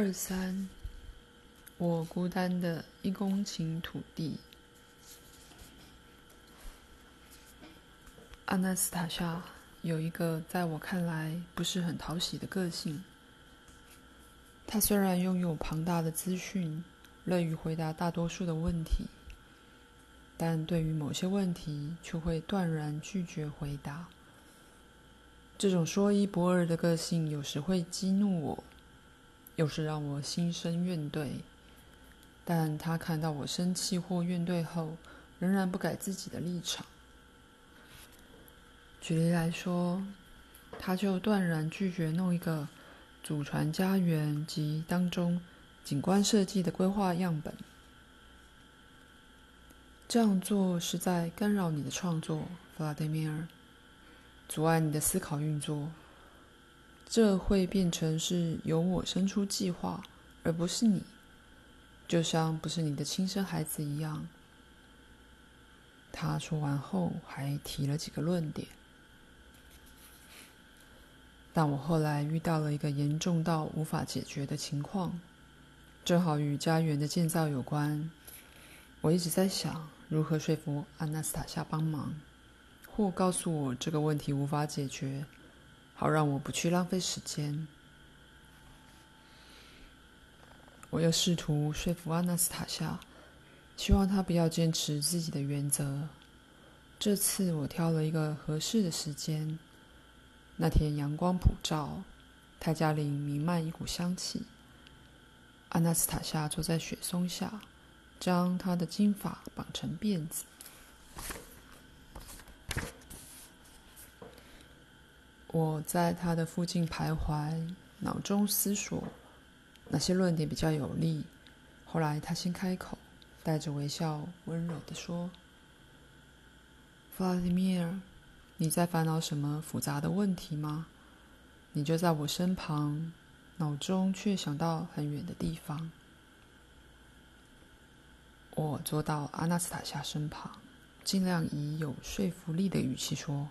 二三，我孤单的一公顷土地。阿纳斯塔夏有一个在我看来不是很讨喜的个性。他虽然拥有庞大的资讯，乐于回答大多数的问题，但对于某些问题却会断然拒绝回答。这种说一不二的个性有时会激怒我。又是让我心生怨怼，但他看到我生气或怨怼后，仍然不改自己的立场。举例来说，他就断然拒绝弄一个祖传家园及当中景观设计的规划样本。这样做是在干扰你的创作，弗拉德米尔，阻碍你的思考运作。这会变成是由我生出计划，而不是你，就像不是你的亲生孩子一样。他说完后还提了几个论点，但我后来遇到了一个严重到无法解决的情况，正好与家园的建造有关。我一直在想如何说服阿纳斯塔夏帮忙，或告诉我这个问题无法解决。好让我不去浪费时间。我又试图说服阿纳斯塔夏，希望她不要坚持自己的原则。这次我挑了一个合适的时间。那天阳光普照，泰加林弥漫一股香气。阿纳斯塔夏坐在雪松下，将她的金发绑成辫子。我在他的附近徘徊，脑中思索哪些论点比较有力。后来他先开口，带着微笑，温柔地说：“弗拉迪米尔，你在烦恼什么复杂的问题吗？你就在我身旁，脑中却想到很远的地方。”我坐到阿纳斯塔夏身旁，尽量以有说服力的语气说。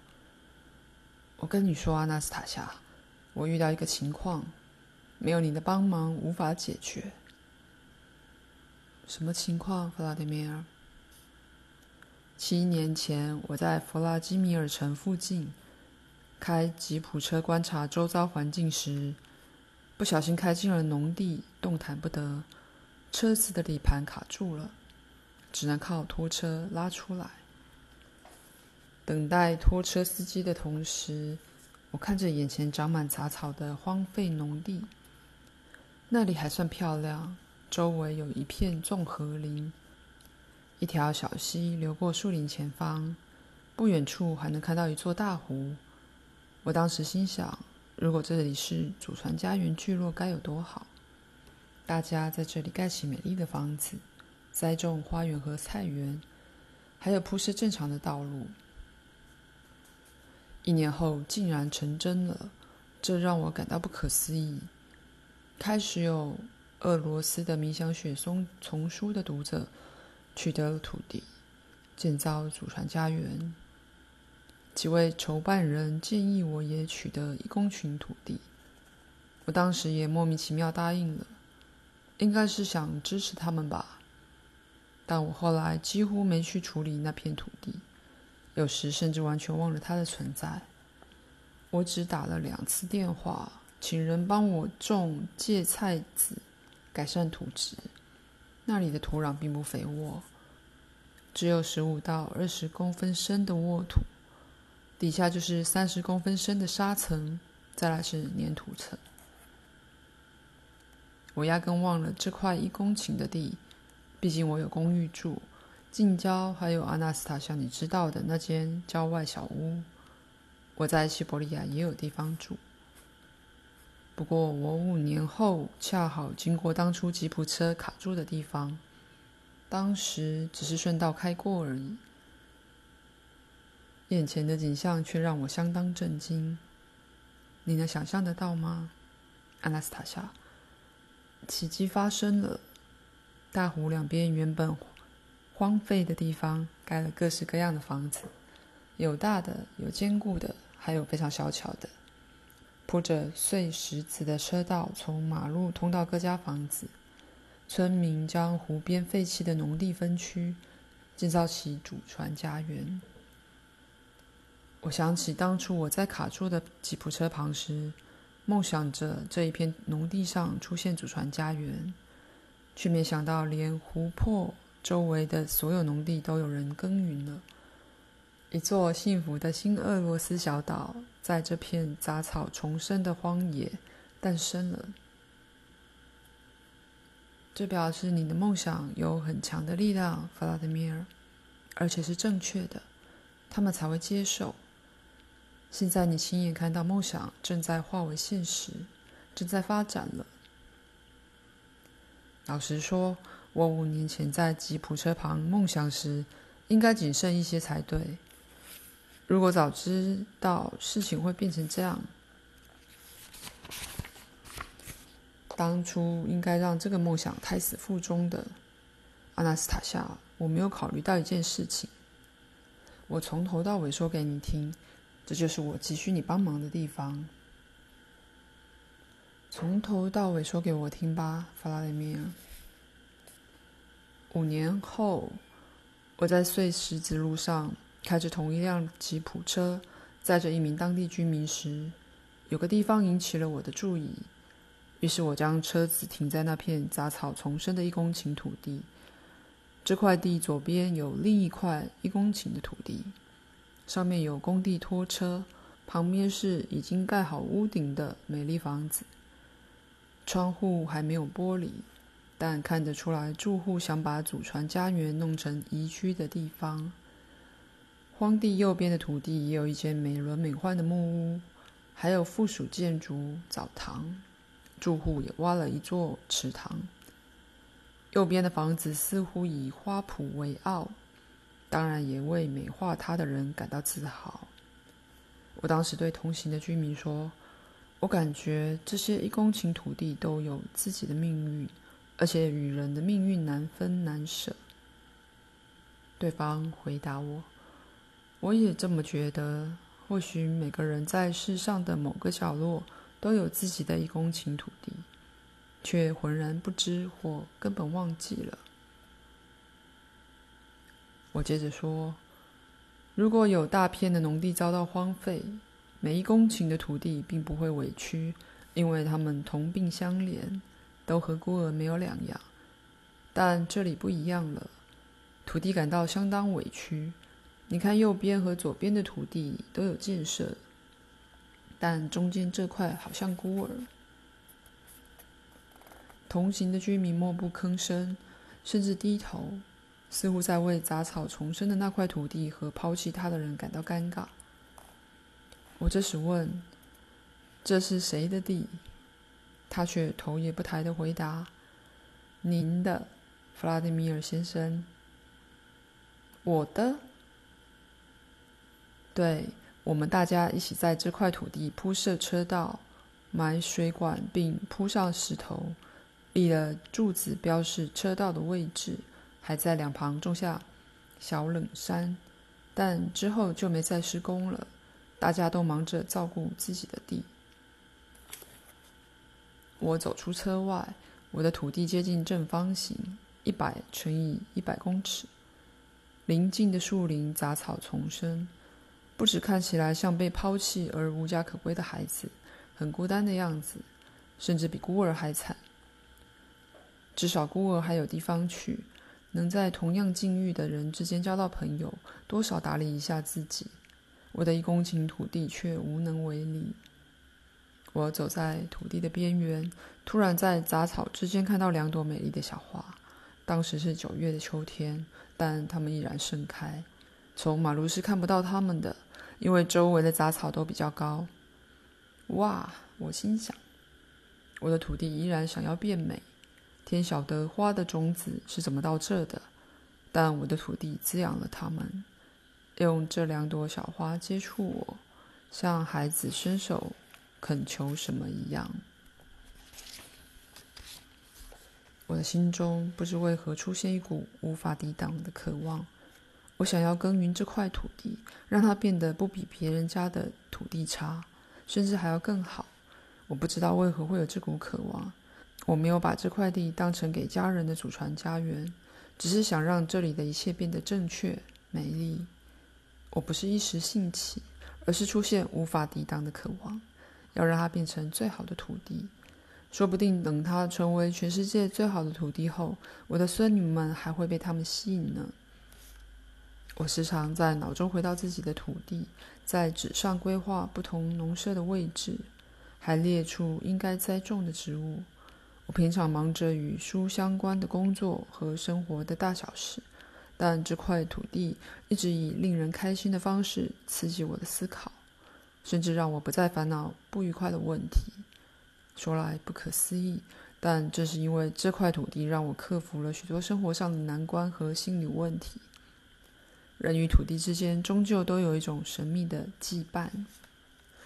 我跟你说，阿纳斯塔夏，我遇到一个情况，没有你的帮忙无法解决。什么情况，弗拉德米尔？七年前，我在弗拉基米尔城附近开吉普车观察周遭环境时，不小心开进了农地，动弹不得，车子的底盘卡住了，只能靠拖车拉出来。等待拖车司机的同时，我看着眼前长满杂草的荒废农地。那里还算漂亮，周围有一片综合林，一条小溪流过树林前方，不远处还能看到一座大湖。我当时心想，如果这里是祖传家园聚落，该有多好！大家在这里盖起美丽的房子，栽种花园和菜园，还有铺设正常的道路。一年后竟然成真了，这让我感到不可思议。开始有俄罗斯的冥想雪松丛书的读者取得了土地，建造祖传家园。几位筹办人建议我也取得一公顷土地，我当时也莫名其妙答应了，应该是想支持他们吧。但我后来几乎没去处理那片土地。有时甚至完全忘了它的存在。我只打了两次电话，请人帮我种芥菜籽，改善土质。那里的土壤并不肥沃，只有十五到二十公分深的沃土，底下就是三十公分深的沙层，再来是粘土层。我压根忘了这块一公顷的地，毕竟我有公寓住。近郊还有阿纳斯塔夏，你知道的那间郊外小屋。我在西伯利亚也有地方住。不过我五年后恰好经过当初吉普车卡住的地方，当时只是顺道开过而已。眼前的景象却让我相当震惊。你能想象得到吗，阿纳斯塔夏？奇迹发生了，大湖两边原本。荒废的地方盖了各式各样的房子，有大的，有坚固的，还有非常小巧的。铺着碎石子的车道从马路通到各家房子。村民将湖边废弃的农地分区，建造起祖传家园。我想起当初我在卡住的吉普车旁时，梦想着这一片农地上出现祖传家园，却没想到连湖泊周围的所有农地都有人耕耘了。一座幸福的新俄罗斯小岛，在这片杂草丛生的荒野诞生了。这表示你的梦想有很强的力量，弗拉德米尔，而且是正确的，他们才会接受。现在你亲眼看到梦想正在化为现实，正在发展了。老实说，我五年前在吉普车旁梦想时，应该谨慎一些才对。如果早知道事情会变成这样，当初应该让这个梦想胎死腹中的。阿纳斯塔夏，我没有考虑到一件事情。我从头到尾说给你听，这就是我急需你帮忙的地方。从头到尾说给我听吧，弗拉德米尔。五年后，我在碎石子路上。开着同一辆吉普车，载着一名当地居民时，有个地方引起了我的注意。于是我将车子停在那片杂草丛生的一公顷土地。这块地左边有另一块一公顷的土地，上面有工地拖车，旁边是已经盖好屋顶的美丽房子。窗户还没有玻璃，但看得出来住户想把祖传家园弄成宜居的地方。荒地右边的土地也有一间美轮美奂的木屋，还有附属建筑澡堂，住户也挖了一座池塘。右边的房子似乎以花圃为傲，当然也为美化它的人感到自豪。我当时对同行的居民说：“我感觉这些一公顷土地都有自己的命运，而且与人的命运难分难舍。”对方回答我。我也这么觉得。或许每个人在世上的某个角落都有自己的一公顷土地，却浑然不知或根本忘记了。我接着说：“如果有大片的农地遭到荒废，每一公顷的土地并不会委屈，因为它们同病相怜，都和孤儿没有两样。但这里不一样了，土地感到相当委屈。”你看，右边和左边的土地都有建设，但中间这块好像孤儿。同行的居民默不吭声，甚至低头，似乎在为杂草丛生的那块土地和抛弃它的人感到尴尬。我这时问：“这是谁的地？”他却头也不抬的回答：“您的，弗拉迪米尔先生。”我的。对，我们大家一起在这块土地铺设车道、埋水管，并铺上石头，立了柱子标示车道的位置，还在两旁种下小冷杉。但之后就没再施工了，大家都忙着照顾自己的地。我走出车外，我的土地接近正方形，一百乘以一百公尺，邻近的树林杂草丛生。不止看起来像被抛弃而无家可归的孩子，很孤单的样子，甚至比孤儿还惨。至少孤儿还有地方去，能在同样境遇的人之间交到朋友，多少打理一下自己。我的一公顷土地却无能为力。我走在土地的边缘，突然在杂草之间看到两朵美丽的小花。当时是九月的秋天，但它们依然盛开。从马路是看不到它们的。因为周围的杂草都比较高，哇！我心想，我的土地依然想要变美。天晓得花的种子是怎么到这的，但我的土地滋养了它们，用这两朵小花接触我，像孩子伸手恳求什么一样。我的心中不知为何出现一股无法抵挡的渴望。我想要耕耘这块土地，让它变得不比别人家的土地差，甚至还要更好。我不知道为何会有这股渴望。我没有把这块地当成给家人的祖传家园，只是想让这里的一切变得正确、美丽。我不是一时兴起，而是出现无法抵挡的渴望，要让它变成最好的土地。说不定等它成为全世界最好的土地后，我的孙女们还会被它们吸引呢。我时常在脑中回到自己的土地，在纸上规划不同农舍的位置，还列出应该栽种的植物。我平常忙着与书相关的工作和生活的大小事，但这块土地一直以令人开心的方式刺激我的思考，甚至让我不再烦恼不愉快的问题。说来不可思议，但正是因为这块土地让我克服了许多生活上的难关和心理问题。人与土地之间终究都有一种神秘的羁绊，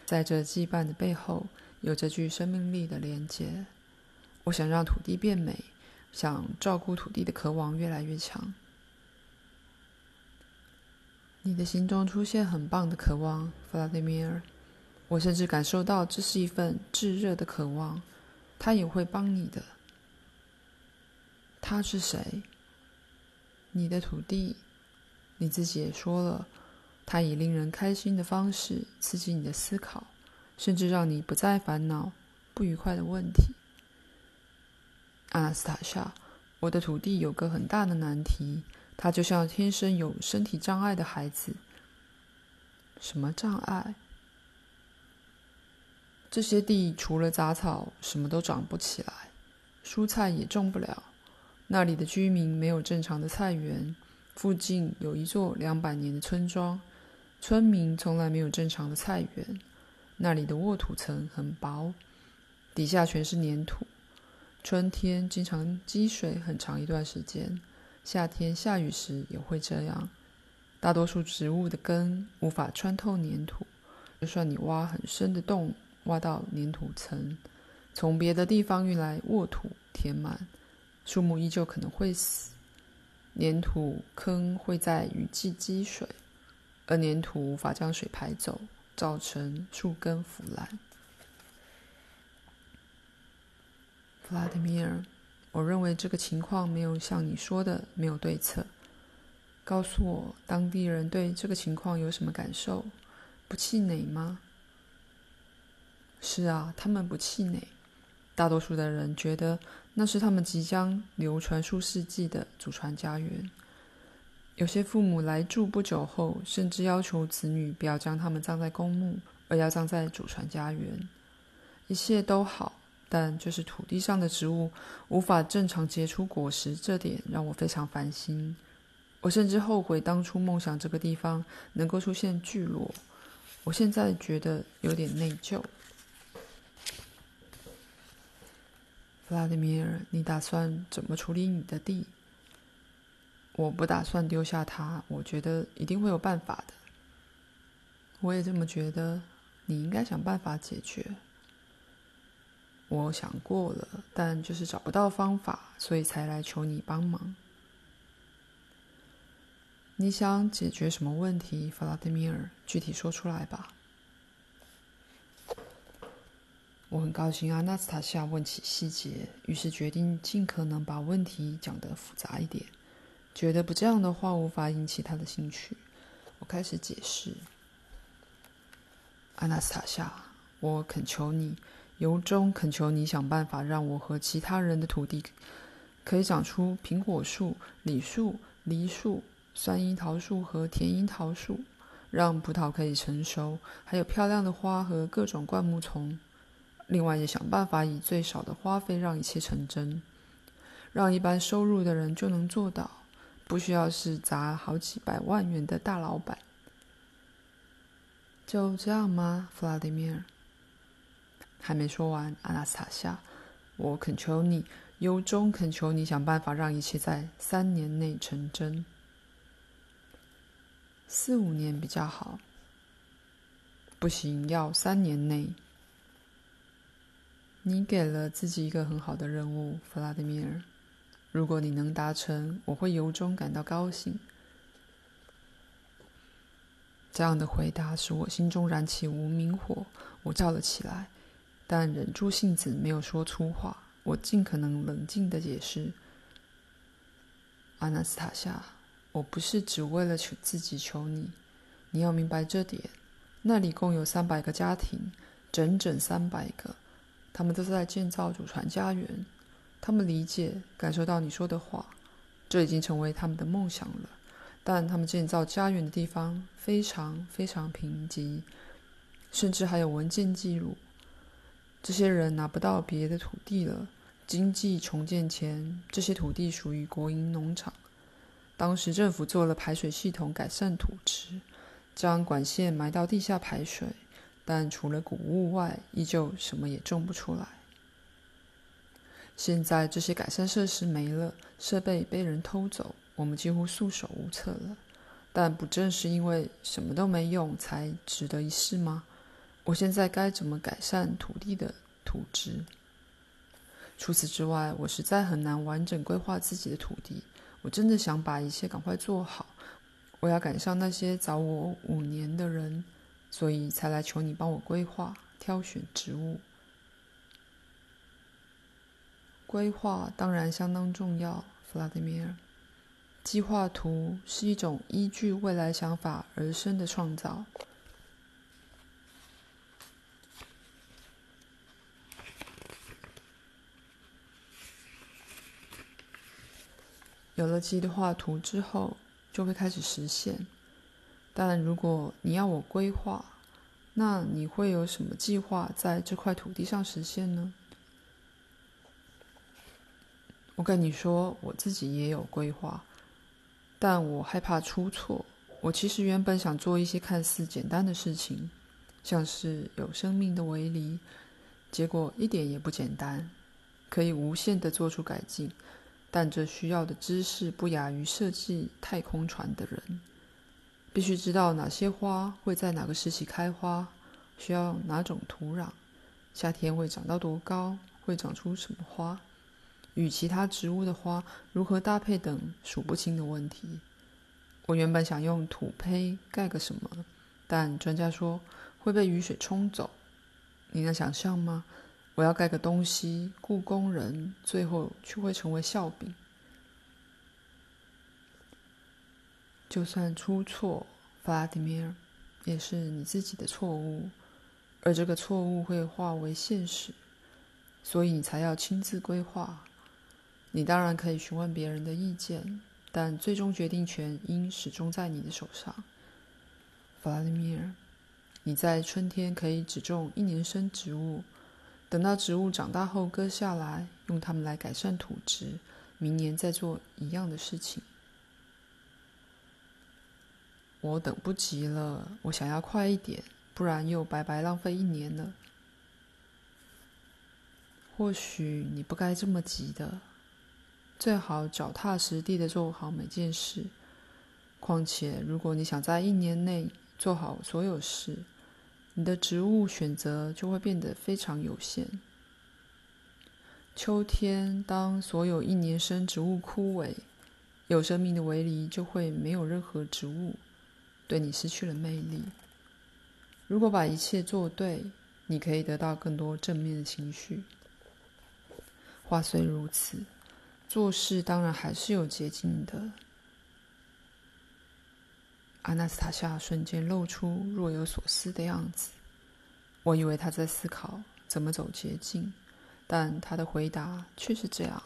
在这羁绊的背后，有着具生命力的连接。我想让土地变美，想照顾土地的渴望越来越强。你的心中出现很棒的渴望，弗拉迪米尔。我甚至感受到这是一份炙热的渴望，他也会帮你的。他是谁？你的土地。你自己也说了，他以令人开心的方式刺激你的思考，甚至让你不再烦恼不愉快的问题。阿纳斯塔夏，我的土地有个很大的难题，他就像天生有身体障碍的孩子。什么障碍？这些地除了杂草，什么都长不起来，蔬菜也种不了。那里的居民没有正常的菜园，附近有一座两百年的村庄，村民从来没有正常的菜园。那里的沃土层很薄，底下全是粘土。春天经常积水很长一段时间，夏天下雨时也会这样。大多数植物的根无法穿透粘土，就算你挖很深的洞，挖到粘土层，从别的地方运来沃土填满，树木依旧可能会死。粘土坑会在雨季积水，而粘土无法将水排走，造成树根腐烂。弗拉迪米尔，我认为这个情况没有像你说的没有对策。告诉我，当地人对这个情况有什么感受？不气馁吗？是啊，他们不气馁。大多数的人觉得那是他们即将流传数世纪的祖传家园。有些父母来住不久后，甚至要求子女不要将他们葬在公墓，而要葬在祖传家园。一切都好。但就是土地上的植物无法正常结出果实，这点让我非常烦心。我甚至后悔当初梦想这个地方能够出现聚落。我现在觉得有点内疚。弗拉迪米尔，你打算怎么处理你的地？我不打算丢下它，我觉得一定会有办法的。我也这么觉得，你应该想办法解决。我想过了，但就是找不到方法，所以才来求你帮忙。你想解决什么问题，弗拉德米尔？具体说出来吧。我很高兴阿纳斯塔夏问起细节，于是决定尽可能把问题讲得复杂一点，觉得不这样的话无法引起他的兴趣。我开始解释：阿纳斯塔夏，我恳求你。由衷恳求你想办法，让我和其他人的土地可以长出苹果树、李树、梨树、酸樱桃树和甜樱桃树，让葡萄可以成熟，还有漂亮的花和各种灌木丛。另外，也想办法以最少的花费让一切成真，让一般收入的人就能做到，不需要是砸好几百万元的大老板。就这样吗，弗拉迪米尔？还没说完，阿纳斯塔夏，我恳求你，由衷恳求你想办法让一切在三年内成真。四五年比较好。不行，要三年内。你给了自己一个很好的任务，弗拉德米尔。如果你能达成，我会由衷感到高兴。这样的回答使我心中燃起无名火，我叫了起来。但忍住性子没有说粗话。我尽可能冷静地解释：“阿纳斯塔夏，我不是只为了求自己求你，你要明白这点。那里共有三百个家庭，整整三百个，他们都在建造祖传家园。他们理解、感受到你说的话，这已经成为他们的梦想了。但他们建造家园的地方非常非常贫瘠，甚至还有文件记录。”这些人拿不到别的土地了。经济重建前，这些土地属于国营农场。当时政府做了排水系统，改善土质，将管线埋到地下排水，但除了谷物外，依旧什么也种不出来。现在这些改善设施没了，设备被人偷走，我们几乎束手无策了。但不正是因为什么都没用，才值得一试吗？我现在该怎么改善土地的土质？除此之外，我实在很难完整规划自己的土地。我真的想把一切赶快做好。我要赶上那些早我五年的人，所以才来求你帮我规划、挑选植物。规划当然相当重要，弗拉迪米尔。计划图是一种依据未来想法而生的创造。有了计划图之后，就会开始实现。但如果你要我规划，那你会有什么计划在这块土地上实现呢？我跟你说，我自己也有规划，但我害怕出错。我其实原本想做一些看似简单的事情，像是有生命的围篱，结果一点也不简单，可以无限的做出改进。但这需要的知识不亚于设计太空船的人，必须知道哪些花会在哪个时期开花，需要哪种土壤，夏天会长到多高，会长出什么花，与其他植物的花如何搭配等数不清的问题。我原本想用土坯盖个什么，但专家说会被雨水冲走。你能想象吗？我要盖个东西，故工人，最后却会成为笑柄。就算出错，弗拉迪米尔，也是你自己的错误，而这个错误会化为现实，所以你才要亲自规划。你当然可以询问别人的意见，但最终决定权应始终在你的手上。弗拉迪米尔，你在春天可以只种一年生植物。等到植物长大后割下来，用它们来改善土质，明年再做一样的事情。我等不及了，我想要快一点，不然又白白浪费一年了。或许你不该这么急的，最好脚踏实地的做好每件事。况且，如果你想在一年内做好所有事，你的植物选择就会变得非常有限。秋天，当所有一年生植物枯萎，有生命的围篱就会没有任何植物，对你失去了魅力。如果把一切做对，你可以得到更多正面的情绪。话虽如此，做事当然还是有捷径的。阿纳斯塔夏瞬间露出若有所思的样子，我以为他在思考怎么走捷径，但他的回答却是这样。